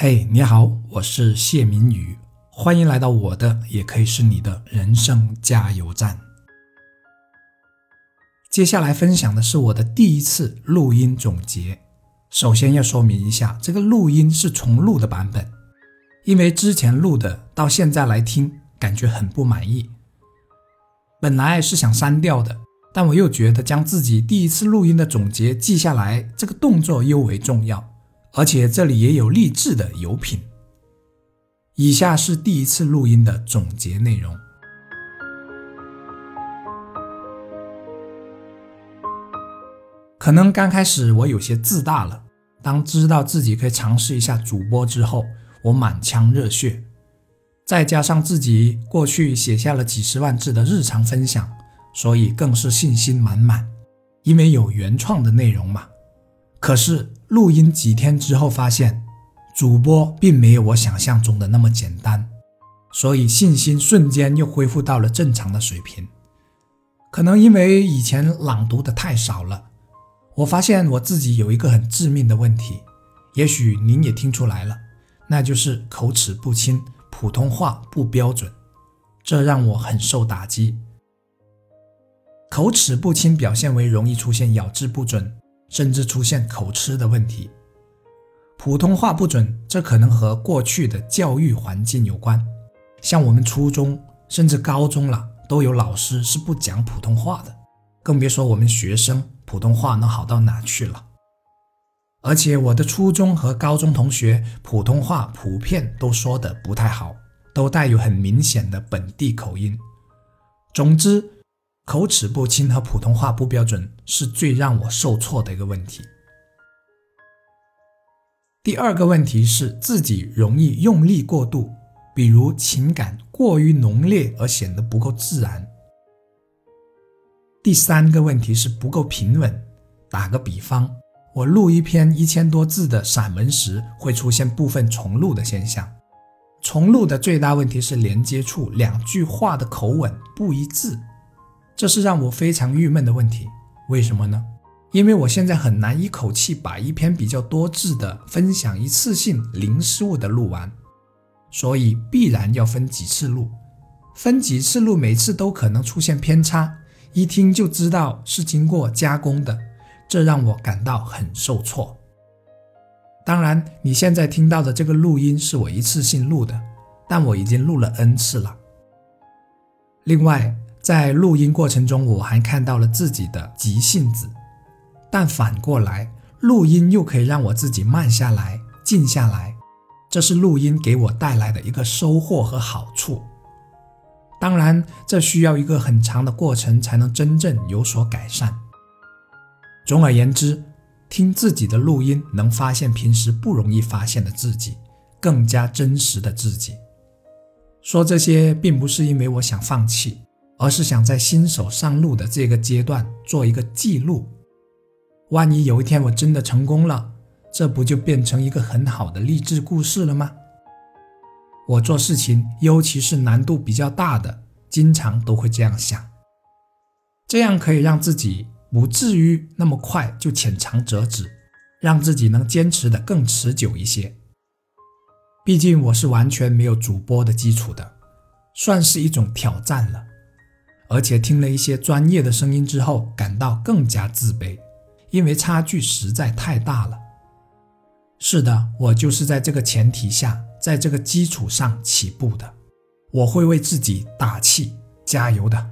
嘿，你好，我是谢明宇，欢迎来到我的，也可以是你的人生加油站。接下来分享的是我的第一次录音总结。首先要说明一下，这个录音是重录的版本，因为之前录的到现在来听，感觉很不满意。本来是想删掉的，但我又觉得将自己第一次录音的总结记下来，这个动作尤为重要。而且这里也有励志的油品。以下是第一次录音的总结内容。可能刚开始我有些自大了，当知道自己可以尝试一下主播之后，我满腔热血，再加上自己过去写下了几十万字的日常分享，所以更是信心满满，因为有原创的内容嘛。可是录音几天之后，发现主播并没有我想象中的那么简单，所以信心瞬间又恢复到了正常的水平。可能因为以前朗读的太少了。我发现我自己有一个很致命的问题，也许您也听出来了，那就是口齿不清，普通话不标准，这让我很受打击。口齿不清表现为容易出现咬字不准，甚至出现口吃的问题。普通话不准，这可能和过去的教育环境有关，像我们初中甚至高中了，都有老师是不讲普通话的，更别说我们学生。普通话能好到哪去了？而且我的初中和高中同学普通话普遍都说的不太好，都带有很明显的本地口音。总之，口齿不清和普通话不标准是最让我受挫的一个问题。第二个问题是自己容易用力过度，比如情感过于浓烈而显得不够自然。第三个问题是不够平稳。打个比方，我录一篇一千多字的散文时，会出现部分重录的现象。重录的最大问题是连接处两句话的口吻不一致，这是让我非常郁闷的问题。为什么呢？因为我现在很难一口气把一篇比较多字的分享一次性零失误的录完，所以必然要分几次录。分几次录，每次都可能出现偏差。一听就知道是经过加工的，这让我感到很受挫。当然，你现在听到的这个录音是我一次性录的，但我已经录了 N 次了。另外，在录音过程中，我还看到了自己的急性子，但反过来，录音又可以让我自己慢下来、静下来，这是录音给我带来的一个收获和好处。当然，这需要一个很长的过程才能真正有所改善。总而言之，听自己的录音，能发现平时不容易发现的自己，更加真实的自己。说这些，并不是因为我想放弃，而是想在新手上路的这个阶段做一个记录。万一有一天我真的成功了，这不就变成一个很好的励志故事了吗？我做事情，尤其是难度比较大的，经常都会这样想，这样可以让自己不至于那么快就浅尝辄止，让自己能坚持的更持久一些。毕竟我是完全没有主播的基础的，算是一种挑战了。而且听了一些专业的声音之后，感到更加自卑，因为差距实在太大了。是的，我就是在这个前提下。在这个基础上起步的，我会为自己打气加油的。